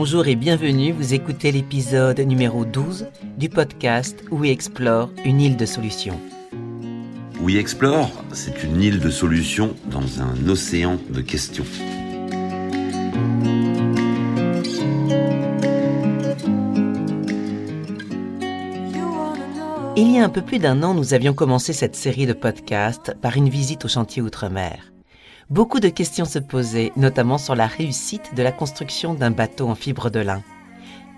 Bonjour et bienvenue, vous écoutez l'épisode numéro 12 du podcast We Explore, une île de solutions. We Explore, c'est une île de solutions dans un océan de questions. Il y a un peu plus d'un an, nous avions commencé cette série de podcasts par une visite au chantier Outre-mer. Beaucoup de questions se posaient, notamment sur la réussite de la construction d'un bateau en fibre de lin.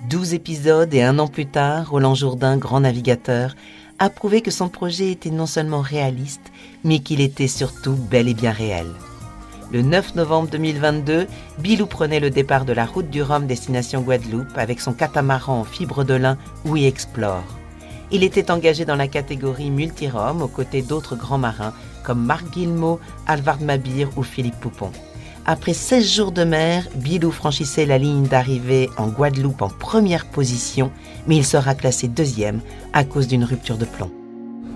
Douze épisodes et un an plus tard, Roland Jourdain, grand navigateur, a prouvé que son projet était non seulement réaliste, mais qu'il était surtout bel et bien réel. Le 9 novembre 2022, Bilou prenait le départ de la route du Rhum destination Guadeloupe avec son catamaran en fibre de lin We Explore. Il était engagé dans la catégorie multi-Rome aux côtés d'autres grands marins comme Marc Guillemot, Alvard Mabir ou Philippe Poupon. Après 16 jours de mer, Bilou franchissait la ligne d'arrivée en Guadeloupe en première position, mais il sera classé deuxième à cause d'une rupture de plomb.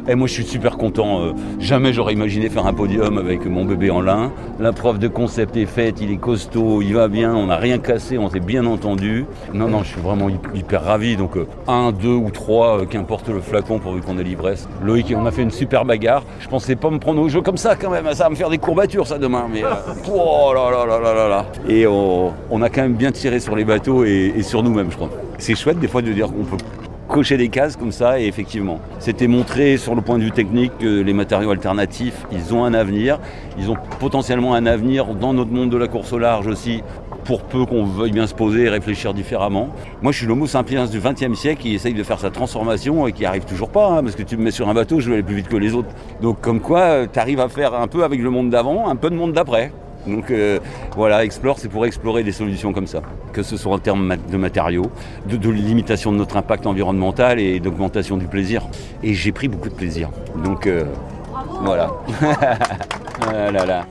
Et moi, je suis super content. Euh, jamais j'aurais imaginé faire un podium avec mon bébé en lin. La preuve de concept est faite, il est costaud, il va bien, on n'a rien cassé, on s'est bien entendu. Non, non, je suis vraiment hyper ravi. Donc, euh, un, deux ou trois, euh, qu'importe le flacon pourvu qu'on ait l'ivresse. Loïc, on a fait une super bagarre. Je pensais pas me prendre au jeu comme ça quand même. Ça va me faire des courbatures, ça, demain. Mais, oh là là là là là là. Et on, a quand même bien tiré sur les bateaux et sur nous-mêmes, je crois. C'est chouette des fois de dire qu'on peut cocher des cases comme ça et effectivement, c'était montré sur le point de vue technique que les matériaux alternatifs, ils ont un avenir, ils ont potentiellement un avenir dans notre monde de la course au large aussi, pour peu qu'on veuille bien se poser et réfléchir différemment. Moi, je suis l'homo sapiens du XXe siècle qui essaye de faire sa transformation et qui arrive toujours pas, hein, parce que tu me mets sur un bateau, je vais aller plus vite que les autres. Donc, comme quoi, tu arrives à faire un peu avec le monde d'avant, un peu de monde d'après. Donc euh, voilà, Explore, c'est pour explorer des solutions comme ça, que ce soit en termes de matériaux, de, limitation de notre impact environnemental et d'augmentation du plaisir. Et j'ai pris beaucoup de plaisir. Donc euh, voilà. Ah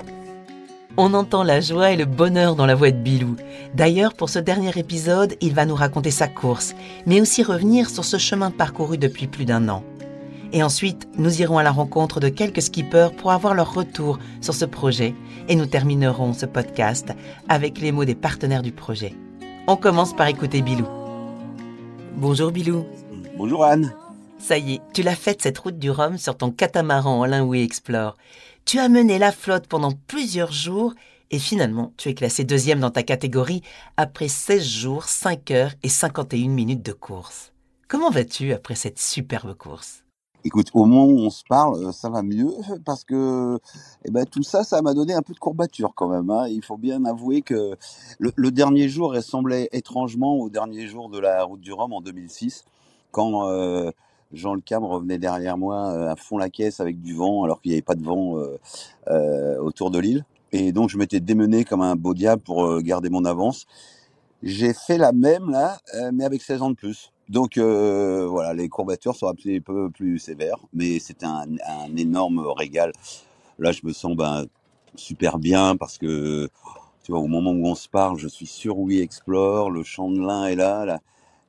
On entend la joie et le bonheur dans la voix de Bilou. D'ailleurs, pour ce dernier épisode, il va nous raconter sa course, mais aussi revenir sur ce chemin parcouru depuis plus d'un an. Et ensuite, nous irons à la rencontre de quelques skippers pour avoir leur retour sur ce projet. Et nous terminerons ce podcast avec les mots des partenaires du projet. On commence par écouter Bilou. Bonjour Bilou. Bonjour Anne. Ça y est, tu l'as faite cette route du Rhum sur ton catamaran en Linway Explore. Tu as mené la flotte pendant plusieurs jours et finalement, tu es classé deuxième dans ta catégorie après 16 jours, 5 heures et 51 minutes de course. Comment vas-tu après cette superbe course? Écoute, au moment où on se parle, euh, ça va mieux parce que eh ben, tout ça, ça m'a donné un peu de courbature quand même. Hein. Il faut bien avouer que le, dernier jour ressemblait étrangement au dernier jour de la route du Rhum en 2006, quand euh, Jean Le Cam revenait derrière moi euh, à fond la caisse avec du vent, alors qu'il n'y avait pas de vent autour de l'île. Et donc je m'étais démené comme un beau diable pour garder mon avance. J'ai fait la même là, mais avec 16 ans de plus. Donc euh, voilà, les courbatures sont un petit peu plus sévères, mais c'est un, énorme régal. Là, je me sens ben, super bien parce que tu vois, au moment où on se parle, je suis sur We Explore, le champ de lin est là.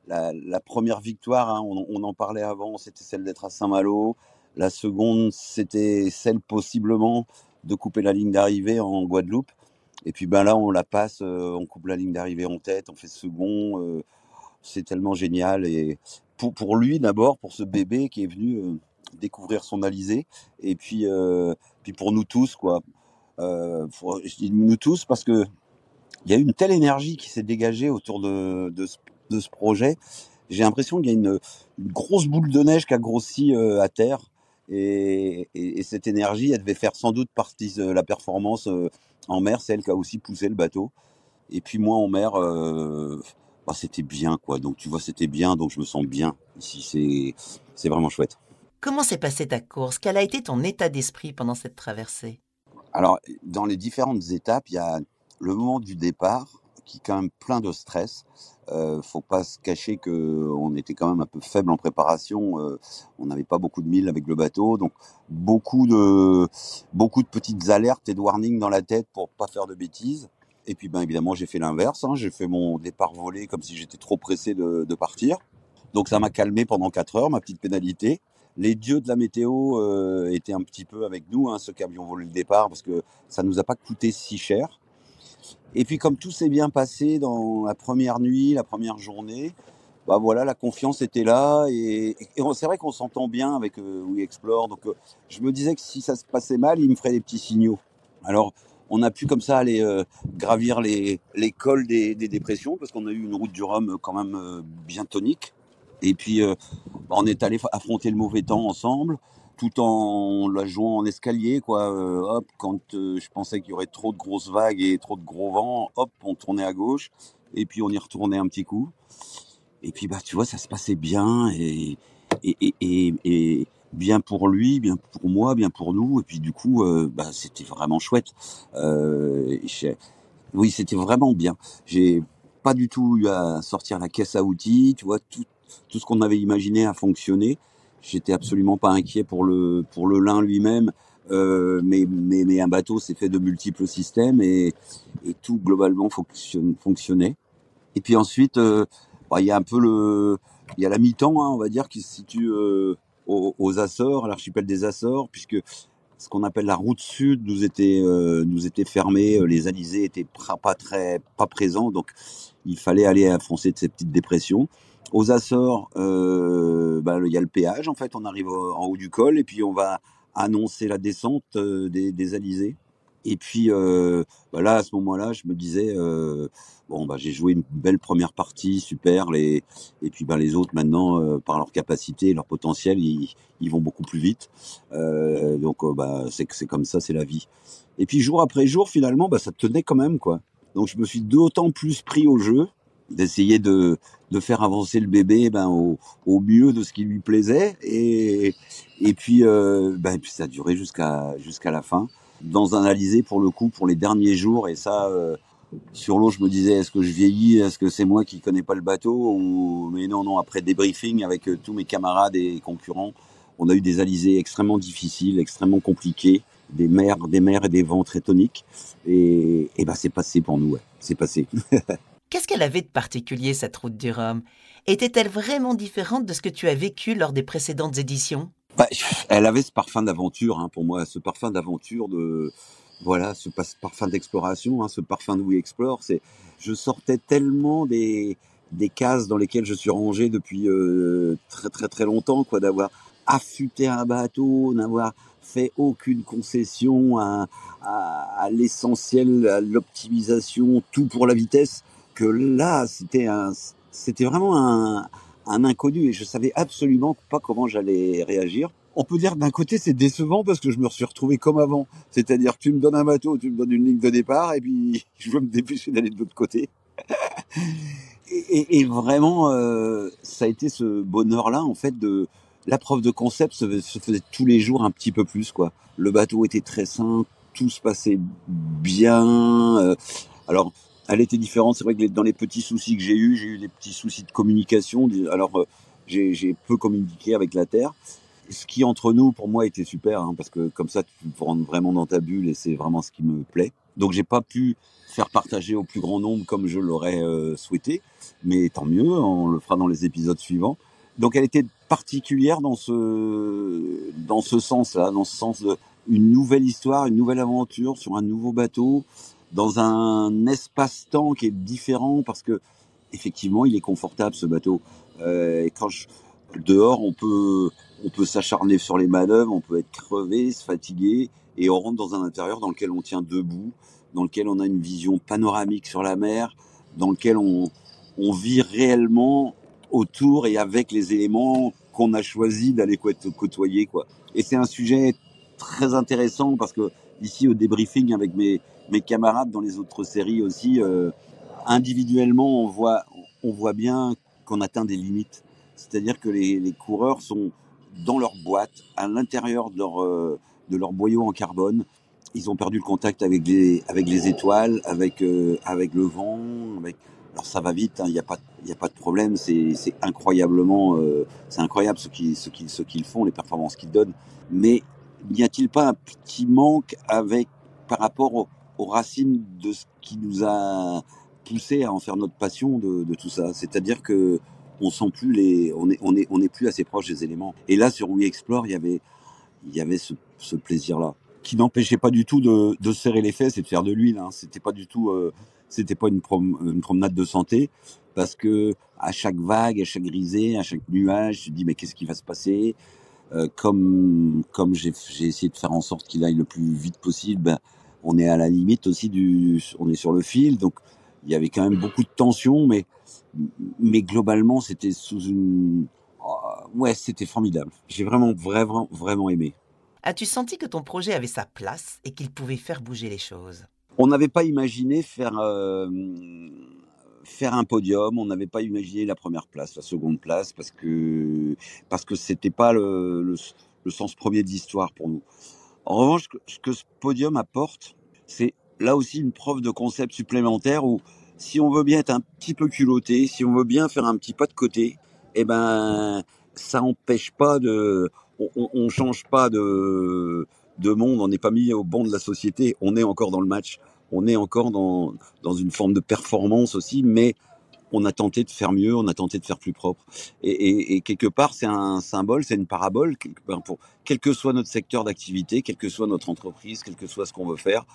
La, première victoire, hein, on, en parlait avant, c'était celle d'être à Saint-Malo. La seconde, c'était celle possiblement de couper la ligne d'arrivée en Guadeloupe. Et puis ben là, on la passe, euh, on coupe la ligne d'arrivée en tête, on fait second. Euh, c'est tellement génial. Et pour, lui, d'abord, pour ce bébé qui est venu euh, découvrir son Alizé, et puis, euh, puis pour nous tous, quoi. Euh, je dis nous tous parce que il y a une telle énergie qui s'est dégagée autour de, de, ce, projet. J'ai l'impression qu'il y a une, grosse boule de neige qui a grossi à terre. Et, cette énergie, elle devait faire sans doute partie de la performance en mer, celle qui a aussi poussé le bateau. Et puis moi en mer, bah, c'était bien, quoi. Donc, tu vois, c'était bien, donc je me sens bien. Ici, c'est vraiment chouette. Comment s'est passée ta course? Quel a été ton état d'esprit pendant cette traversée? Alors, dans les différentes étapes, il y a le moment du départ qui est quand même plein de stress. Euh, faut pas se cacher que on était quand même un peu faible en préparation. Euh, on n'avait pas beaucoup de milles avec le bateau, donc beaucoup de beaucoup de petites alertes et de warnings dans la tête pour pas faire de bêtises. Et puis, ben, évidemment, j'ai fait l'inverse. Hein. J'ai fait mon départ volé comme si j'étais trop pressé de, partir. Donc, ça m'a calmé pendant 4 heures, ma petite pénalité. Les dieux de la météo euh, étaient un petit peu avec nous, hein, ceux qui avions volé le départ, parce que ça nous a pas coûté si cher. Et puis comme tout s'est bien passé dans la première nuit, la première journée, bah voilà, la confiance était là et, c'est vrai qu'on s'entend bien avec euh, We Explore. Donc euh, je me disais que si ça se passait mal, il me ferait des petits signaux. Alors on a pu comme ça aller euh, gravir les, les cols des, des dépressions parce qu'on a eu une route du Rhum quand même bien tonique. Et puis bah, on est allé affronter le mauvais temps ensemble tout en la jouant en escalier quoi. Hop quand je pensais qu'il y aurait trop de grosses vagues et trop de gros vents hop on tournait à gauche. Et puis on y retournait un petit coup. Et puis, bah, tu vois, ça se passait bien et, et, et, et, bien pour lui, bien pour moi, bien pour nous. Et puis, du coup, euh, bah, c'était vraiment chouette. Euh, oui, c'était vraiment bien. J'ai pas du tout eu à sortir la caisse à outils. Tu vois, tout, tout ce qu'on avait imaginé a fonctionné. J'étais absolument pas inquiet pour le, pour le lin lui-même. Euh, mais, mais, mais, un bateau, c'est fait de multiples systèmes et, tout globalement fonctionnait. Et puis ensuite, bah, il y a un peu le, il y a la mi-temps, hein, on va dire, qui se situe aux, Açores, à l'archipel des Açores, puisque ce qu'on appelle la route sud nous était euh, nous était fermée, euh, les alizés étaient pas très pas présents, donc il fallait aller affronter de ces petites dépressions. Aux Açores, bah, il y a le péage. En fait, on arrive en haut du col et puis on va annoncer la descente des, des alizés. Et puis euh, bah là, à ce moment-là, je me disais euh, bon, bah j'ai joué une belle première partie, super. Et puis bah les autres maintenant, euh, par leur capacité, leur potentiel, ils, vont beaucoup plus vite. Donc c'est comme ça, c'est la vie. Et puis jour après jour, finalement, ça tenait quand même. Donc je me suis d'autant plus pris au jeu d'essayer de, faire avancer le bébé ben, au, mieux de ce qui lui plaisait et, ben, puis ça a duré jusqu'à la fin dans un Alizé pour le coup pour les derniers jours. Et ça euh, sur l'eau je me disais est-ce que je vieillis? Est-ce que c'est moi qui connais pas le bateau? Mais non non après débriefing avec euh, tous mes camarades et concurrents on a eu des alizés extrêmement difficiles extrêmement compliqués des mers des mers et des vents très toniques. Et, et ben c'est passé pour nous c'est passé. Qu'est-ce qu'elle avait de particulier cette route du Rhum? Était-elle vraiment différente de ce que tu as vécu lors des précédentes éditions? Bah, elle avait ce parfum d'aventure, hein, pour moi, ce parfum d'aventure de voilà, ce parfum d'exploration, hein, ce parfum de We Explore. C'est, je sortais tellement des des cases dans lesquelles je suis rangé depuis euh, très très très longtemps, quoi, d'avoir affûté un bateau, n'avoir fait aucune concession à, à, à l'essentiel, à l'optimisation, tout pour la vitesse. Que là, c'était un, c'était vraiment un, un inconnu et je savais absolument pas comment j'allais réagir. On peut dire d'un côté c'est décevant parce que je me suis retrouvé comme avant, c'est-à-dire tu me donnes un bateau, tu me donnes une ligne de départ et puis je veux me dépêcher d'aller de l'autre côté. et, vraiment, euh, ça a été ce bonheur-là en fait de la preuve de concept se, se, faisait tous les jours un petit peu plus quoi. Le bateau était très sain, tout se passait bien. Euh, alors elle était différente. C'est vrai que dans les petits soucis que j'ai eus, j'ai eu des petits soucis de communication. Alors, euh, j'ai peu communiqué avec la Terre. Ce qui, entre nous, pour moi, était super, hein, parce que comme ça, tu rends vraiment dans ta bulle et c'est vraiment ce qui me plaît. Donc, j'ai pas pu faire partager au plus grand nombre comme je l'aurais euh, souhaité, mais tant mieux, on le fera dans les épisodes suivants. Donc, elle était particulière dans ce dans ce sens-là, dans ce sens de une nouvelle histoire, une nouvelle aventure sur un nouveau bateau, dans un espace-temps qui est différent parce que effectivement, il est confortable ce bateau. Euh, et quand je, dehors, on peut on peut s'acharner sur les manœuvres, on peut être crevé, se fatiguer, et on rentre dans un intérieur dans lequel on tient debout, dans lequel on a une vision panoramique sur la mer, dans lequel on, on vit réellement autour et avec les éléments qu'on a choisi d'aller côtoyer quoi. Et c'est un sujet très intéressant parce que ici au débriefing avec mes mes camarades dans les autres séries aussi, euh, individuellement, on voit, on voit bien qu'on atteint des limites. C'est-à-dire que les, les, coureurs sont dans leur boîte, à l'intérieur de leur, euh, de leur boyau en carbone. Ils ont perdu le contact avec les, avec les étoiles, avec, euh, avec le vent. Avec... Alors ça va vite, il hein, n'y a, pas, a pas de problème. C'est incroyablement, euh, c'est incroyable ce qu'ils ce qu'ils ce qu'ils font, les performances qu'ils donnent. Mais n'y a-t-il pas un petit manque avec par rapport au, aux racines de ce qui nous a poussé à en faire notre passion de, de tout ça. C'est-à-dire que on sent plus les, on est, on est, on est plus assez proche des éléments. Et là, sur We Explore, il y avait, il y avait ce, ce plaisir-là, qui n'empêchait pas du tout de, de serrer les fesses et de faire de l'huile. Hein. C'était pas du tout, euh, c'était pas une, promenade de santé parce que à chaque vague, à chaque grisée, à chaque nuage, je me dis mais qu'est-ce qui va se passer? Euh, Comme comme j'ai essayé de faire en sorte qu'il aille le plus vite possible, ben, on est à la limite aussi du, on est sur le fil, donc il y avait quand même beaucoup de tension, mais mais globalement c'était sous une, oh, ouais c'était formidable. J'ai vraiment vraiment vraiment aimé. As-tu senti que ton projet avait sa place et qu'il pouvait faire bouger les choses? On n'avait pas imaginé faire euh, faire un podium. On n'avait pas imaginé la première place, la seconde place, parce que parce que c'était pas le, le, sens premier de l'histoire pour nous. En revanche, ce que ce podium apporte, c'est là aussi une preuve de concept supplémentaire où si on veut bien être un petit peu culotté, si on veut bien faire un petit pas de côté, eh ben ça empêche pas de, on, on change pas de de monde, on n'est pas mis au banc de la société, on est encore dans le match on est encore dans, dans une forme de performance aussi, mais on a tenté de faire mieux, on a tenté de faire plus propre. Et, quelque part, c'est un symbole, c'est une parabole, pour quel que soit notre secteur d'activité, quelle que soit notre entreprise, quel que soit ce qu'on veut faire,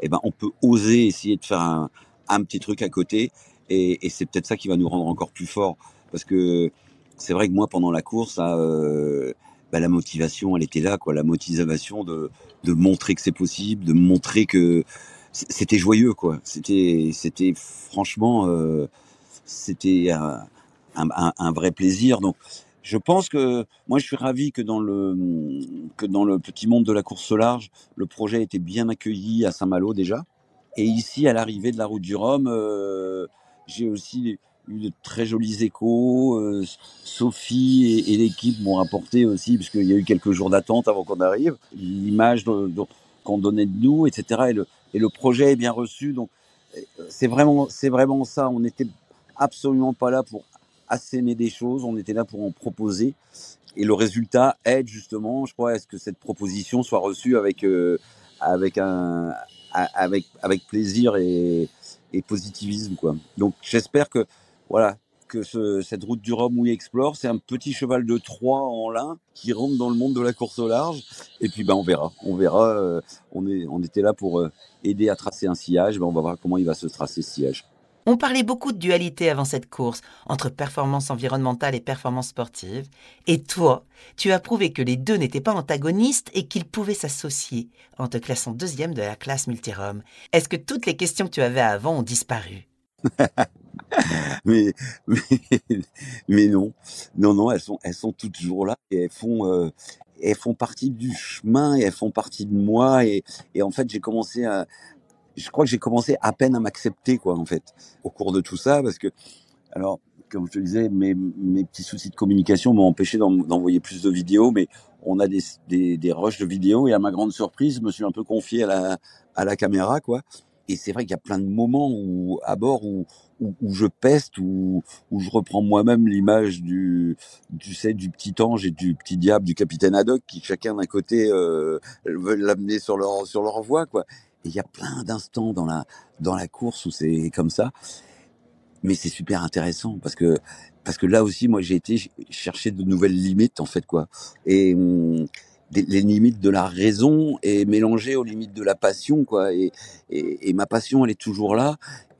eh ben, on peut oser essayer de faire un, petit truc à côté. Et, c'est peut-être ça qui va nous rendre encore plus forts. Parce que c'est vrai que moi, pendant la course, euh, bah, la motivation, elle était là, quoi. La motivation de, montrer que c'est possible, de montrer que c'était joyeux quoi. C'était c'était franchement euh, c'était un, vrai plaisir. Donc je pense que moi je suis ravi que dans le que dans le petit monde de la course au large, le projet était bien accueilli à Saint-Malo déjà. Et ici à l'arrivée de la route du Rhum, euh, j'ai aussi eu de très jolis échos. Euh, Sophie et, l'équipe m'ont rapporté aussi, parce qu'il y a eu quelques jours d'attente avant qu'on arrive, l'image qu'on donnait de nous, etc. Et le, et le projet est bien reçu. Donc c'est vraiment, c'est vraiment ça. On n'était absolument pas là pour assaimer des choses, on était là pour en proposer. Et le résultat aide justement, je crois, à ce que cette proposition soit reçue avec euh, avec un avec avec plaisir et, positivisme quoi. Donc j'espère que voilà que ce, cette route du Rhum il explore, c'est un petit cheval de Troie en lin qui rentre dans le monde de la course au large. Et puis, ben, on verra. On verra. Euh, on, est, on était là pour euh, aider à tracer un sillage. Ben, on va voir comment il va se tracer ce sillage. On parlait beaucoup de dualité avant cette course, entre performance environnementale et performance sportive. Et toi, tu as prouvé que les deux n'étaient pas antagonistes et qu'ils pouvaient s'associer en te classant deuxième de la classe multirum. Est-ce que toutes les questions que tu avais avant ont disparu? Mais, non, non, non, elles sont, elles sont toujours là et elles font, euh, elles font partie du chemin et elles font partie de moi et en fait j'ai commencé à, je crois que j'ai commencé à peine à m'accepter quoi en fait au cours de tout ça parce que alors comme je te disais mes, mes petits soucis de communication m'ont empêché d'envoyer plus de vidéos mais on a des, des, des rushs de vidéos et à ma grande surprise je me suis un peu confié à la, à la caméra quoi et c'est vrai qu'il y a plein de moments où à bord où, où, je peste, où, où je reprends moi-même l'image du, du, sais, du petit ange et du petit diable du capitaine Haddock qui chacun d'un côté euh, veulent l'amener sur leur sur leur voie quoi. Il y a plein d'instants dans la dans la course où c'est comme ça. Mais c'est super intéressant parce que parce que là aussi moi j'ai été chercher de nouvelles limites en fait quoi. Et hum, les limites de la raison et mélangées aux limites de la passion quoi et, et, ma passion elle est toujours là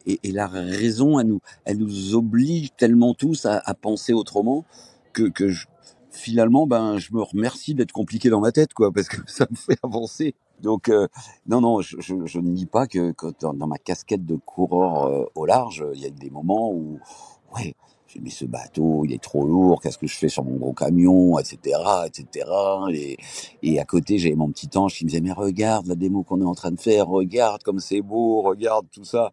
et, et, la raison elle nous elle nous oblige tellement tous à, à penser autrement que, que je, finalement ben je me remercie d'être compliqué dans ma tête quoi parce que ça me fait avancer donc euh, non non je, ne nie pas que, que dans, dans, ma casquette de coureur euh, au large il y a des moments où ouais j'ai mis ce bateau, il est trop lourd, qu'est-ce que je fais sur mon gros camion, etc., etc. Et, et à côté, j'avais mon petit ange qui me disait, mais regarde la démo qu'on est en train de faire, regarde comme c'est beau, regarde tout ça.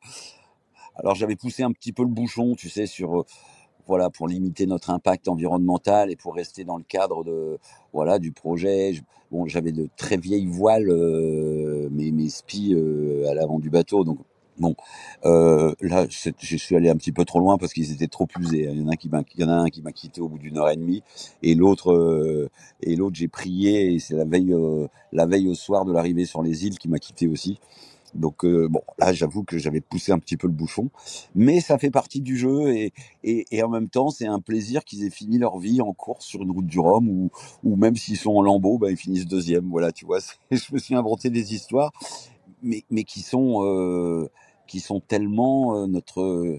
Alors j'avais poussé un petit peu le bouchon, tu sais, sur, euh, pour limiter notre impact environnemental et pour rester dans le cadre de, voilà, du projet. J'avais de très vieilles voiles, euh, mes, spies euh, à l'avant du bateau, donc euh, là, je suis allé un petit peu trop loin parce qu'ils étaient trop usés. Il y en a un qui m'a, il y en a un qui m'a quitté au bout d'une heure et demie, et l'autre, et l'autre, j'ai prié, et c'est la veille au soir de l'arrivée sur les îles qui m'a quitté aussi. Donc euh, bon, là, j'avoue que j'avais poussé un petit peu le bouchon, mais ça fait partie du jeu, et, et, et en même temps, c'est un plaisir qu'ils aient fini leur vie en course sur une route du Rhum, ou, ou même s'ils sont en lambeau, bah, ils finissent deuxième. Voilà, tu vois. Je me suis inventé des histoires, mais, mais qui sont qui sont tellement notre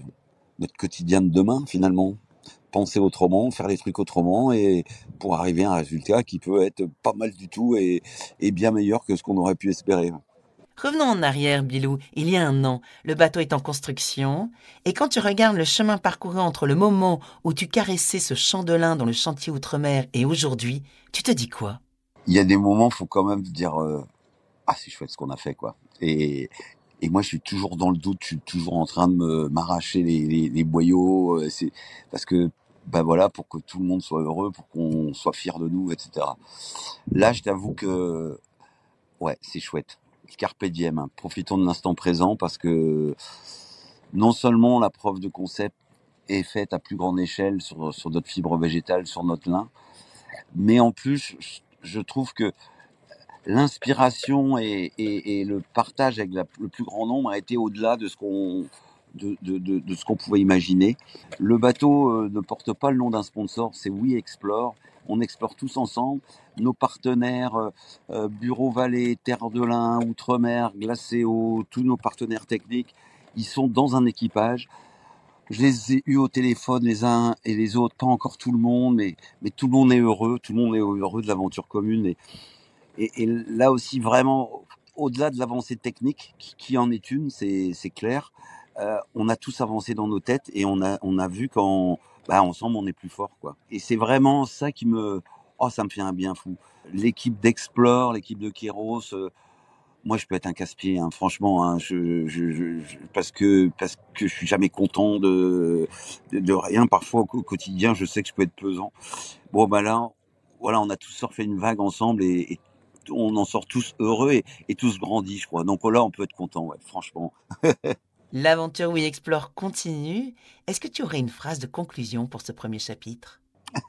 notre quotidien de demain finalement penser autrement, faire les trucs autrement et pour arriver à un résultat qui peut être pas mal du tout et, bien meilleur que ce qu'on aurait pu espérer. Revenons en arrière, Bilou. Il y a un an, le bateau est en construction, et quand tu regardes le chemin parcouru entre le moment où tu caressais ce champ de lin dans le chantier outre-mer et aujourd'hui, tu te dis quoi? Il y a des moments, faut quand même dire euh, ah c'est chouette ce qu'on a fait quoi. Et, et moi, je suis toujours dans le doute, je suis toujours en train de m'arracher les, les, boyaux. Euh, c'est parce que ben voilà, pour que tout le monde soit heureux, pour qu'on soit fier de nous, etc. Là, je t'avoue que ouais, c'est chouette. Carpe diem, profitons de l'instant présent parce que non seulement la preuve de concept est faite à plus grande échelle sur, sur notre fibre végétale, sur notre lin, mais en plus, je trouve que l'inspiration et, le partage avec le plus grand nombre a été au-delà de ce qu'on de, ce qu'on pouvait imaginer. Le bateau euh, ne porte pas le nom d'un sponsor, c'est We Explore. On explore tous ensemble. Nos partenaires, euh, euh Bureau Vallée, Terre de l'Ain, Outre-mer, Glacéo, tous nos partenaires techniques, ils sont dans un équipage. Je les ai eus au téléphone les uns et les autres, pas encore tout le monde, mais, tout le monde est heureux, tout le monde est heureux de l'aventure commune. Et, là aussi, vraiment, au-delà de l'avancée technique, qui, en est une, c'est clair, euh, on a tous avancé dans nos têtes et on a, on a vu qu'en bah, ensemble on est plus fort quoi. Et c'est vraiment ça qui me, oh ça me fait un bien fou. L'équipe d'Explore, l'équipe de Kéros, euh, moi je peux être un casse-pied, hein, franchement, hein, parce que parce que je suis jamais content de de, rien. Parfois au quotidien, je sais que je peux être pesant. Bon bah là, voilà, on a tous surfé une vague ensemble et, on en sort tous heureux et, tous grandis, je crois. Donc là, on peut être content, franchement. L'aventure We Explore continue. Est-ce que tu aurais une phrase de conclusion pour ce premier chapitre?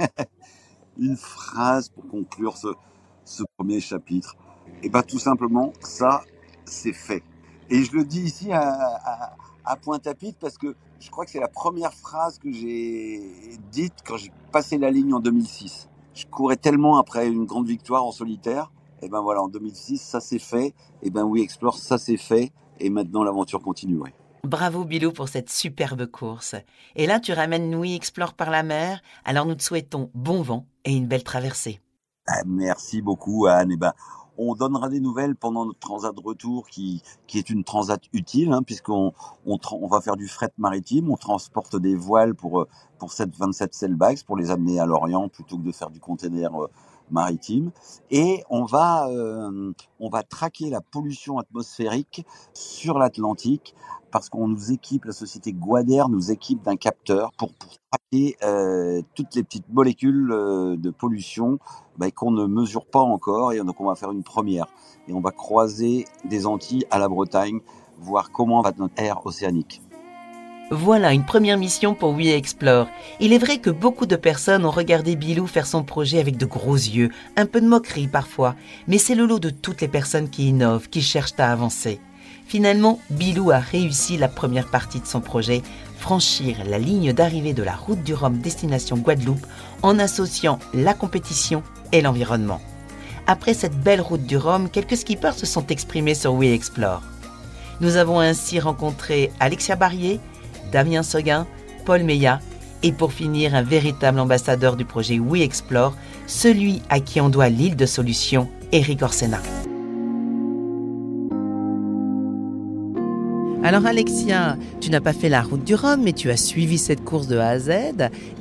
Une phrase pour conclure ce, premier chapitre. Eh bien tout simplement, ça, c'est fait. Et je le dis ici à, à, à Pointe-à-Pitre parce que je crois que c'est la première phrase que j'ai dite quand j'ai passé la ligne en 2006. Je courais tellement après une grande victoire en solitaire. Et eh ben voilà, en 2006, ça s'est fait. Et eh ben We Explore, ça s'est fait. Et maintenant, l'aventure continue. Bravo Bilou pour cette superbe course. Et là, tu ramènes Nui Explore par la mer, alors nous te souhaitons bon vent et une belle traversée. Ah, merci beaucoup Anne. Et eh ben, on donnera des nouvelles pendant notre transat de retour qui, qui est une transat utile hein, puisqu'on on, va faire du fret maritime, on transporte des voiles pour, pour 7, 27 sailbags pour les amener à l'Orient plutôt que de faire du container euh, maritime et on va euh, on va traquer la pollution atmosphérique sur l'Atlantique parce qu'on nous équipe, la société Guader nous équipe d'un capteur pour, pour traquer euh, toutes les petites molécules euh, de pollution bah, qu'on ne mesure pas encore. Et donc on va faire une première. Et on va croiser des Antilles à la Bretagne, voir comment va notre air océanique. Voilà une première mission pour We Explore. Il est vrai que beaucoup de personnes ont regardé Bilou faire son projet avec de gros yeux, un peu de moquerie parfois, mais c'est le lot de toutes les personnes qui innovent, qui cherchent à avancer. Finalement, Bilou a réussi la première partie de son projet, franchir la ligne d'arrivée de la route du Rhum destination Guadeloupe en associant la compétition et l'environnement. Après cette belle route du Rhum, quelques skippers se sont exprimés sur We Explore. Nous avons ainsi rencontré Alexia Barrier, Damien Seguin, Paul Meillat et pour finir un véritable ambassadeur du projet We Explore, celui à qui on doit l'île de solution, Eric Orsena. Alors Alexia, tu n'as pas fait la route du Rhum, mais tu as suivi cette course de A à Z.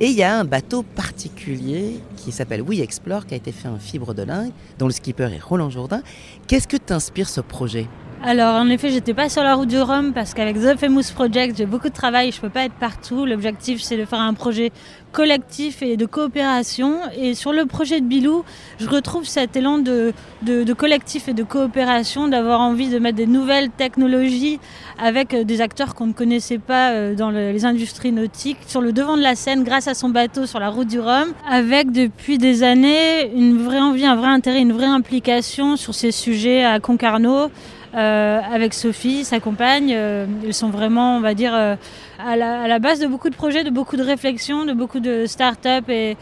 Et il y a un bateau particulier qui s'appelle We Explore, qui a été fait en fibre de lin, dont le skipper est Roland Jourdain. Qu'est-ce que t'inspire ce projet? Alors en effet, j'étais pas sur la route du Rhum parce qu'avec The Famous Project, j'ai beaucoup de travail, je peux pas être partout. L'objectif, c'est de faire un projet collectif et de coopération. Et sur le projet de Bilou, je retrouve cet élan de, de, collectif et de coopération, d'avoir envie de mettre des nouvelles technologies avec euh, des acteurs qu'on ne connaissait pas euh, dans les industries nautiques sur le devant de la scène grâce à son bateau sur la route du Rhum, avec depuis des années une vraie envie, un vrai intérêt, une vraie implication sur ces sujets à Concarneau. Euh, avec Sophie, sa compagne. Euh, ils sont vraiment, on va dire, euh, à, la, base de beaucoup de projets, de beaucoup de réflexions, de beaucoup de start-up et,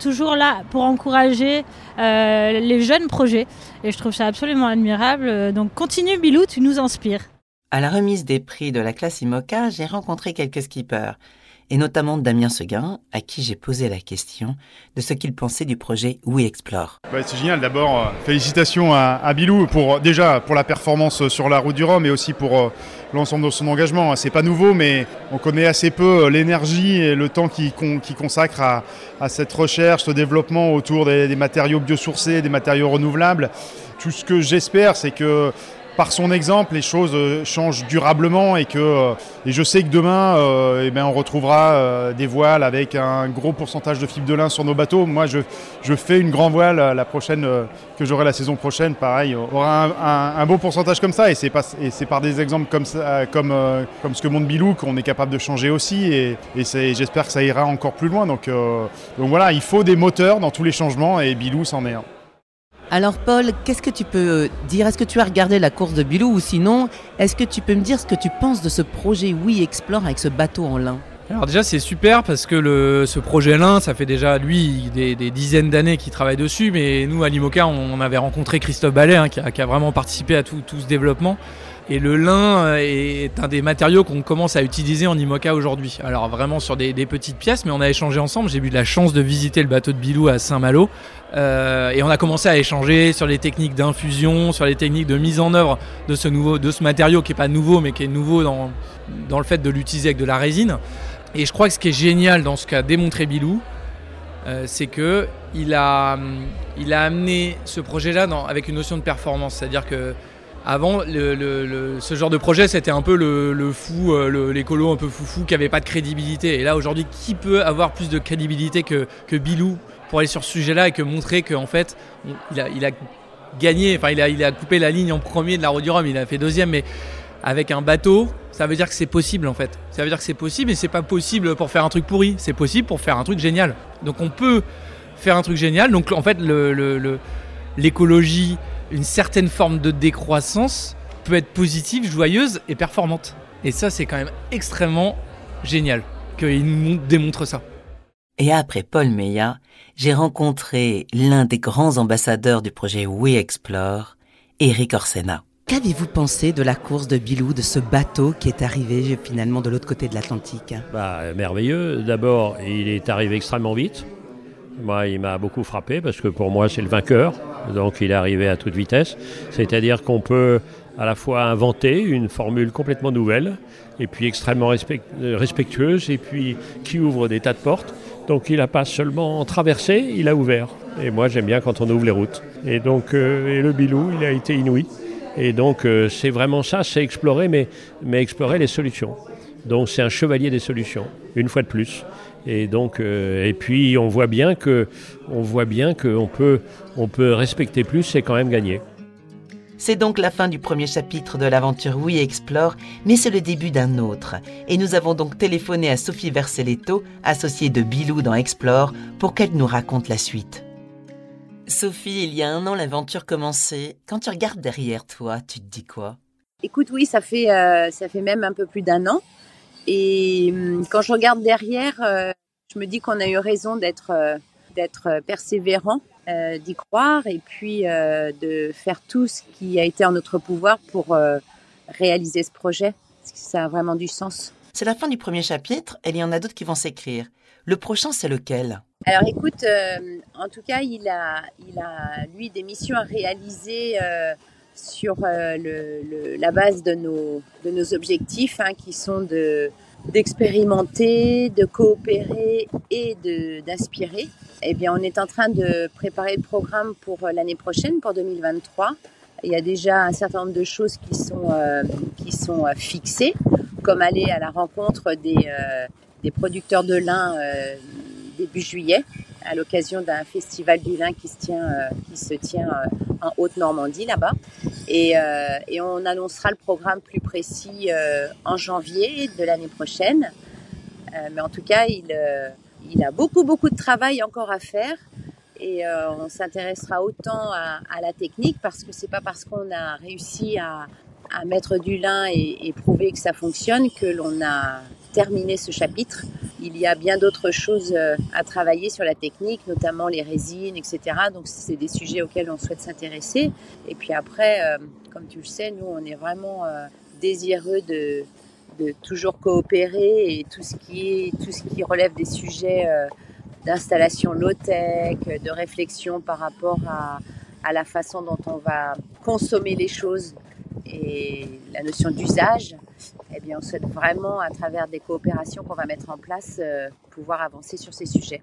toujours là pour encourager les jeunes projets. Et je trouve ça absolument admirable. Donc continue Bilou, tu nous inspires. À la remise des prix de la classe IMOCA, j'ai rencontré quelques skippers, et notamment Damien Seguin, à qui j'ai posé la question de ce qu'il pensait du projet We Explore. Bah, c'est génial. D'abord, euh, félicitations à, Bilou pour déjà pour la performance sur la route du Rhum et aussi pour euh, l'ensemble de son engagement. C'est pas nouveau, mais on connaît assez peu euh, l'énergie et le temps qu'il consacre à, cette recherche, ce développement autour des matériaux biosourcés, des matériaux renouvelables. Tout ce que j'espère, c'est que par son exemple, les choses euh, changent durablement et que euh, je sais que demain, euh, eh bien, on retrouvera des voiles avec un gros pourcentage de fibres de lin sur nos bateaux. Moi, je, fais une grand voile la prochaine que j'aurai la saison prochaine. Pareil, aura un, beau pourcentage comme ça et c'est par des exemples comme ce que montre Bilou qu'on est capable de changer aussi et, et j'espère que ça ira encore plus loin. Donc donc voilà, il faut des moteurs dans tous les changements et Bilou c'en est un. Alors Paul, qu'est-ce que tu peux dire? Est-ce que tu as regardé la course de Bilou? Ou sinon, est-ce que tu peux me dire ce que tu penses de ce projet Oui Explore avec ce bateau en lin? Alors déjà c'est super parce que ce projet lin, ça fait déjà lui des, dizaines d'années qu'il travaille dessus, mais nous à Limoca on, avait rencontré Christophe Ballet hein, qui, a, vraiment participé à tout ce développement. Et le lin euh, est un des matériaux qu'on commence à utiliser en IMOCA aujourd'hui. Alors vraiment sur des, petites pièces, mais on a échangé ensemble. J'ai eu de la chance de visiter le bateau de Bilou à Saint-Malo. Euh, et on a commencé à échanger sur les techniques d'infusion, sur les techniques de mise en œuvre de ce, nouveau, de ce matériau qui n'est pas nouveau, mais qui est nouveau dans, dans le fait de l'utiliser avec de la résine. Et je crois que ce qui est génial dans ce qu'a démontré Bilou, euh, c'est que il a, il a amené ce projet-là avec une notion de performance. C'est-à-dire que avant, ce genre de projet, c'était un peu le, fou, euh, l'écolo un peu foufou qui n'avait pas de crédibilité. Et là, aujourd'hui, qui peut avoir plus de crédibilité que, que Bilou pour aller sur ce sujet-là et que montrer qu'en fait, il, a, gagné, enfin, il a, coupé la ligne en premier de la Route du Rhum, il a fait deuxième, mais avec un bateau, ça veut dire que c'est possible en fait. Ça veut dire que c'est possible et c'est pas possible pour faire un truc pourri, c'est possible pour faire un truc génial. Donc on peut faire un truc génial. Donc en fait, l'écologie, une certaine forme de décroissance peut être positive, joyeuse et performante. Et ça, c'est quand même extrêmement génial qu'il nous démontre ça. Et après Paul Meillat, j'ai rencontré l'un des grands ambassadeurs du projet We Explore, Eric Orsena. Qu'avez-vous pensé de la course de Bilou, de ce bateau qui est arrivé finalement de l'autre côté de l'Atlantique? Bah, Merveilleux. D'abord, il est arrivé extrêmement vite. Moi, il m'a beaucoup frappé parce que pour moi, c'est le vainqueur. Donc, il est arrivé à toute vitesse. C'est-à-dire qu'on peut à la fois inventer une formule complètement nouvelle et puis extrêmement respectueuse et puis qui ouvre des tas de portes. Donc, il n'a pas seulement traversé, il a ouvert. Et moi, j'aime bien quand on ouvre les routes. Et donc, euh, et le Bilou, il a été inouï. Et donc, euh, c'est vraiment ça, c'est explorer, mais explorer les solutions. Donc, c'est un chevalier des solutions, une fois de plus. Et donc, euh, et puis on voit bien que, on voit bien qu'on peut, on peut respecter plus et quand même gagner. C'est donc la fin du premier chapitre de l'aventure We Explore, mais c'est le début d'un autre. Et nous avons donc téléphoné à Sophie Verseletto, associée de Bilou dans Explore, pour qu'elle nous raconte la suite. Sophie, il y a un an, l'aventure commençait. Quand tu regardes derrière toi, tu te dis quoi? Écoute, oui, ça fait, euh, ça fait même un peu plus d'un an. Et hum, quand je regarde derrière, euh, je me dis qu'on a eu raison d'être euh, d'être persévérant, euh, d'y croire et puis de faire tout ce qui a été en notre pouvoir pour réaliser ce projet. Parce que ça a vraiment du sens. C'est la fin du premier chapitre et il y en a d'autres qui vont s'écrire. Le prochain, c'est lequel? Alors écoute, en tout cas, il a, il a, lui, des missions à réaliser sur euh, la base de nos, objectifs hein, qui sont de d'expérimenter, de coopérer et d'inspirer. Eh bien, on est en train de préparer le programme pour euh, l'année prochaine, pour 2023. Il y a déjà un certain nombre de choses qui sont, euh, sont fixées, comme aller à la rencontre des, producteurs de lin début juillet à l'occasion d'un festival du lin qui se tient, euh, euh, en Haute-Normandie là-bas. Et, euh, et, on annoncera le programme plus précis en janvier de l'année prochaine. mais en tout cas, il, il a beaucoup, beaucoup de travail encore à faire. Et on s'intéressera autant à, à, la technique parce que c'est pas parce qu'on a réussi à, à mettre du lin et, et, prouver que ça fonctionne que l'on a terminé ce chapitre. Il y a bien d'autres choses euh, à travailler sur la technique, notamment les résines, etc. Donc c'est des sujets auxquels on souhaite s'intéresser. Et puis après, euh, comme tu le sais, nous on est vraiment euh, désireux de, toujours coopérer et tout ce qui, tout ce qui relève des sujets d'installation low-tech, de réflexion par rapport à, la façon dont on va consommer les choses et la notion d'usage, eh bien, on souhaite vraiment, à travers des coopérations qu'on va mettre en place, euh, pouvoir avancer sur ces sujets.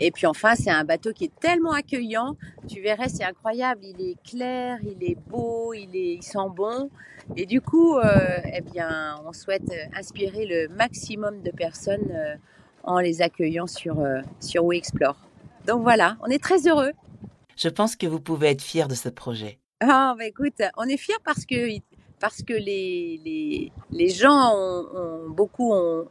Et puis enfin, c'est un bateau qui est tellement accueillant. Tu verrais, c'est incroyable. Il est clair, il est beau, il, est, il sent bon. Et du coup, euh, eh bien, on souhaite inspirer le maximum de personnes euh, en les accueillant sur, euh, sur We Explore. Donc voilà, on est très heureux. Je pense que vous pouvez être fiers de ce projet. Ah, bah on est fiers parce que, parce que les, les, les gens ont, beaucoup ont,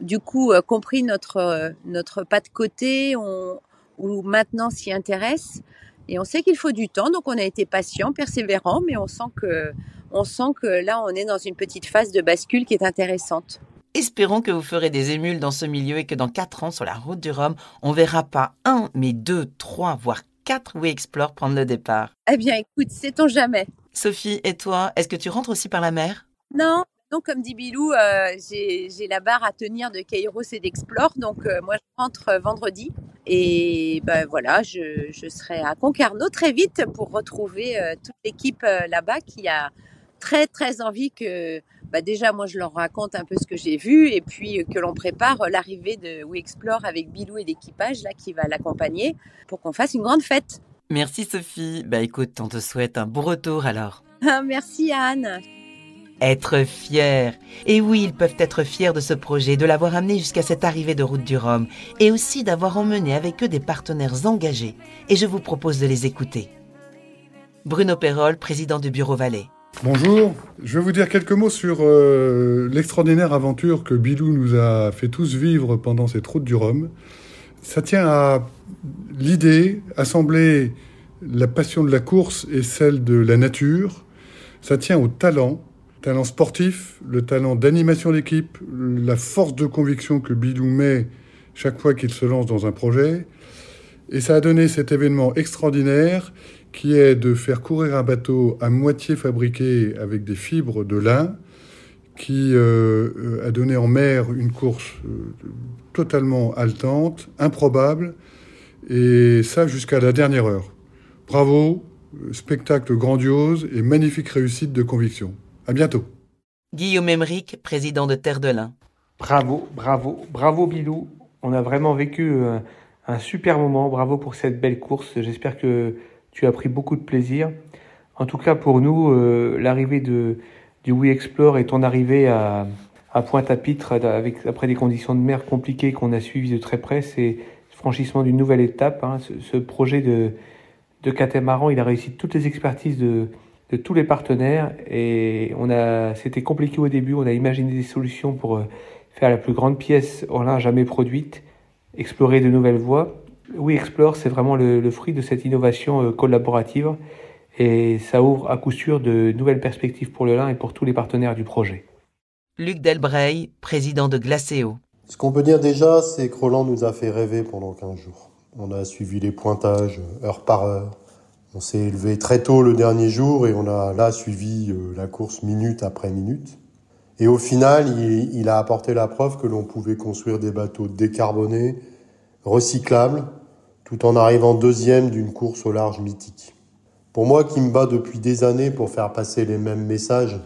du coup euh, compris notre, euh, notre pas de côté, ou maintenant s'y intéressent. Et on sait qu'il faut du temps, donc on a été patient, persévérant, mais on sent que, on sent que là, on est dans une petite phase de bascule qui est intéressante. Espérons que vous ferez des émules dans ce milieu et que dans quatre ans, sur la route du Rhum, on verra pas un, mais deux, trois, voire quatre We Explore prendre le départ. Eh bien, écoute, sait-on jamais. Sophie, et toi, est-ce que tu rentres aussi par la mer? Non, donc, comme dit Bilou, euh, j'ai la barre à tenir de Kairos et d'Explore. Donc, euh, moi, je rentre vendredi. Et ben voilà, je, je, serai à Concarneau très vite pour retrouver euh, toute l'équipe euh, là-bas qui a très, très envie que, bah déjà, moi, je leur raconte un peu ce que j'ai vu et puis que l'on prépare l'arrivée de We Explore avec Bilou et l'équipage là qui va l'accompagner pour qu'on fasse une grande fête. Merci Sophie. Bah écoute, on te souhaite un bon retour alors. Merci Anne. Être fiers. Et oui, ils peuvent être fiers de ce projet, de l'avoir amené jusqu'à cette arrivée de Route du Rhum, et aussi d'avoir emmené avec eux des partenaires engagés. Et je vous propose de les écouter. Bruno Perrol, président du Bureau Valais. Bonjour, je vais vous dire quelques mots sur euh, l'extraordinaire aventure que Bilou nous a fait tous vivre pendant cette route du Rhum. Ça tient à l'idée, assembler la passion de la course et celle de la nature. Ça tient au talent, talent sportif, le talent d'animation d'équipe, la force de conviction que Bilou met chaque fois qu'il se lance dans un projet. Et ça a donné cet événement extraordinaire qui est de faire courir un bateau à moitié fabriqué avec des fibres de lin, qui euh, a donné en mer une course euh, totalement haletante, improbable, et ça jusqu'à la dernière heure. Bravo, spectacle grandiose et magnifique réussite de conviction. À bientôt. Guillaume Emeric, président de Terre de Lin. Bravo, bravo, bravo Bilou. On a vraiment vécu un, un super moment. Bravo pour cette belle course. J'espère que tu as pris beaucoup de plaisir. En tout cas, pour nous, euh, l'arrivée de, du We Explore et ton arrivée à, Pointe-à-Pitre, après des conditions de mer compliquées qu'on a suivies de très près, c'est franchissement d'une nouvelle étape. Hein. Ce, projet de, de catamaran, il a réussi toutes les expertises de, tous les partenaires et on a, c'était compliqué au début. On a imaginé des solutions pour faire la plus grande pièce en lin jamais produite, explorer de nouvelles voies. We Explore, c'est vraiment le, le, fruit de cette innovation euh, collaborative et ça ouvre à coup sûr de nouvelles perspectives pour le lin et pour tous les partenaires du projet. Luc Delbreil, président de Glacéo. Ce qu'on peut dire déjà, c'est que Roland nous a fait rêver pendant 15 jours. On a suivi les pointages heure par heure. On s'est élevé très tôt le dernier jour et on a là suivi euh, la course minute après minute. Et au final, il, il a apporté la preuve que l'on pouvait construire des bateaux décarbonés, recyclables, tout en arrivant deuxième d'une course au large mythique. Pour moi qui me bats depuis des années pour faire passer les mêmes messages,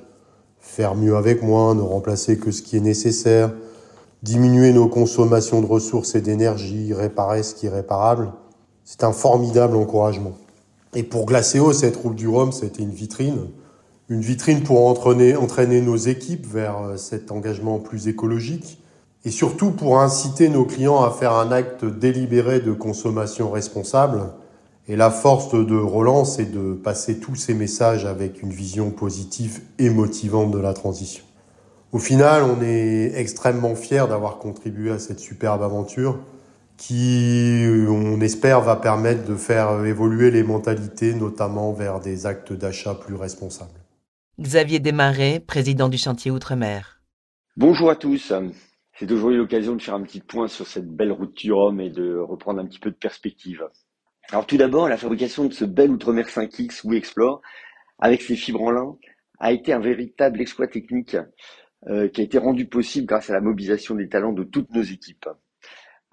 faire mieux avec moins, ne remplacer que ce qui est nécessaire, diminuer nos consommations de ressources et d'énergie, réparer ce qui est réparable, c'est un formidable encouragement. Et pour Glacéo, cette route du Rhum, c'était une vitrine. Une vitrine pour entraîner, entraîner nos équipes vers cet engagement plus écologique et surtout pour inciter nos clients à faire un acte délibéré de consommation responsable. Et la force de Roland, c'est de passer tous ces messages avec une vision positive et motivante de la transition. Au final, on est extrêmement fiers d'avoir contribué à cette superbe aventure qui, on espère, va permettre de faire évoluer les mentalités, notamment vers des actes d'achat plus responsables. Xavier Desmarais, président du chantier Outre-mer. Bonjour à tous. C'est aujourd'hui l'occasion de faire un petit point sur cette belle route du Rhum et de reprendre un petit peu de perspective. Alors tout d'abord, la fabrication de ce bel Outre-mer 5X ou Explore, avec ses fibres en lin, a été un véritable exploit technique euh, qui a été rendu possible grâce à la mobilisation des talents de toutes nos équipes.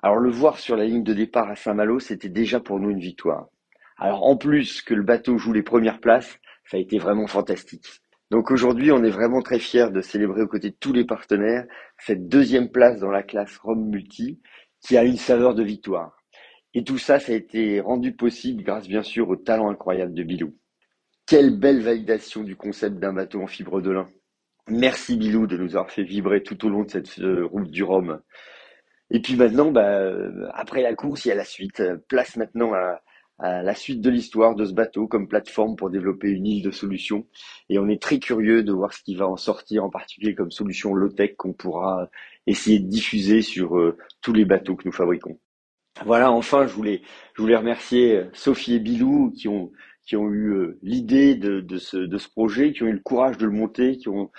Alors le voir sur la ligne de départ à Saint-Malo, c'était déjà pour nous une victoire. Alors en plus que le bateau joue les premières places, ça a été vraiment fantastique. Donc aujourd'hui, on est vraiment très fiers de célébrer aux côtés de tous les partenaires cette deuxième place dans la classe Rome Multi qui a une saveur de victoire. Et tout ça, ça a été rendu possible grâce bien sûr au talent incroyable de Bilou. Quelle belle validation du concept d'un bateau en fibre de lin. Merci Bilou de nous avoir fait vibrer tout au long de cette euh, route du Rhum. Et puis maintenant, bah, après la course, il y a la suite. Place maintenant à, la suite de l'histoire de ce bateau comme plateforme pour développer une île de solutions. Et on est très curieux de voir ce qui va en sortir, en particulier comme solution low-tech qu'on pourra essayer de diffuser sur euh, tous les bateaux que nous fabriquons. Voilà, enfin, je voulais, je voulais remercier Sophie et Bilou qui ont, qui ont eu euh, l'idée de, de, ce, de ce projet, qui ont eu le courage de le monter, qui ont,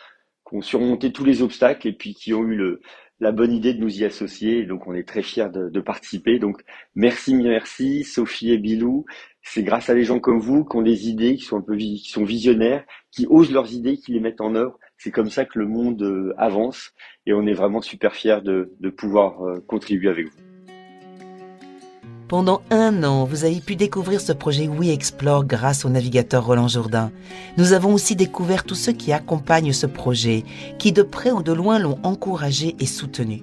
qui ont surmonté tous les obstacles et puis qui ont eu le, la bonne idée de nous y associer. Donc on est très fiers de, participer. Donc merci, merci Sophie et Bilou. C'est grâce à des gens comme vous qui ont des idées, qui sont un peu qui sont visionnaires, qui osent leurs idées, qui les mettent en œuvre. C'est comme ça que le monde euh, avance et on est vraiment super fiers de, pouvoir euh, contribuer avec vous. Pendant un an, vous avez pu découvrir ce projet We Explore grâce au navigateur Roland Jourdain. Nous avons aussi découvert tous ceux qui accompagnent ce projet, qui de près ou de loin l'ont encouragé et soutenu.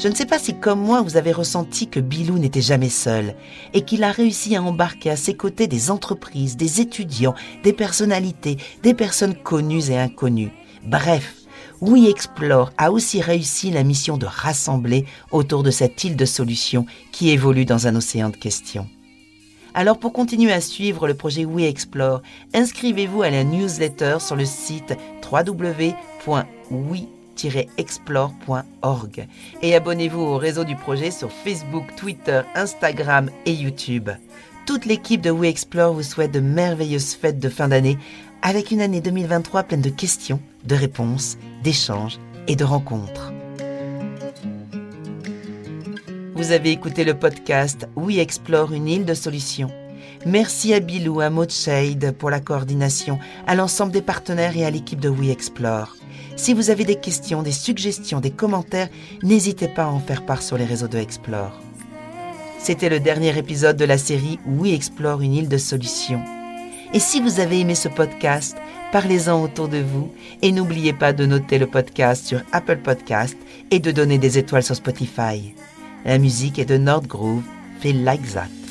Je ne sais pas si comme moi vous avez ressenti que Bilou n'était jamais seul et qu'il a réussi à embarquer à ses côtés des entreprises, des étudiants, des personnalités, des personnes connues et inconnues. Bref, We Explore a aussi réussi la mission de rassembler autour de cette île de solutions qui évolue dans un océan de questions. Alors pour continuer à suivre le projet We Explore, inscrivez-vous à la newsletter sur le site www.we-explore.org et abonnez-vous au réseau du projet sur Facebook, Twitter, Instagram et YouTube. Toute l'équipe de We Explore vous souhaite de merveilleuses fêtes de fin d'année avec une année 2023 pleine de questions, de réponses, d'échanges et de rencontres. Vous avez écouté le podcast We Explore une île de solutions. Merci à Bilou, à Shade pour la coordination, à l'ensemble des partenaires et à l'équipe de We Explore. Si vous avez des questions, des suggestions, des commentaires, n'hésitez pas à en faire part sur les réseaux de Explore. C'était le dernier épisode de la série We Explore une île de solutions. Et si vous avez aimé ce podcast, parlez-en autour de vous et n'oubliez pas de noter le podcast sur Apple Podcast et de donner des étoiles sur Spotify. La musique est de Nordgroove, fait like that.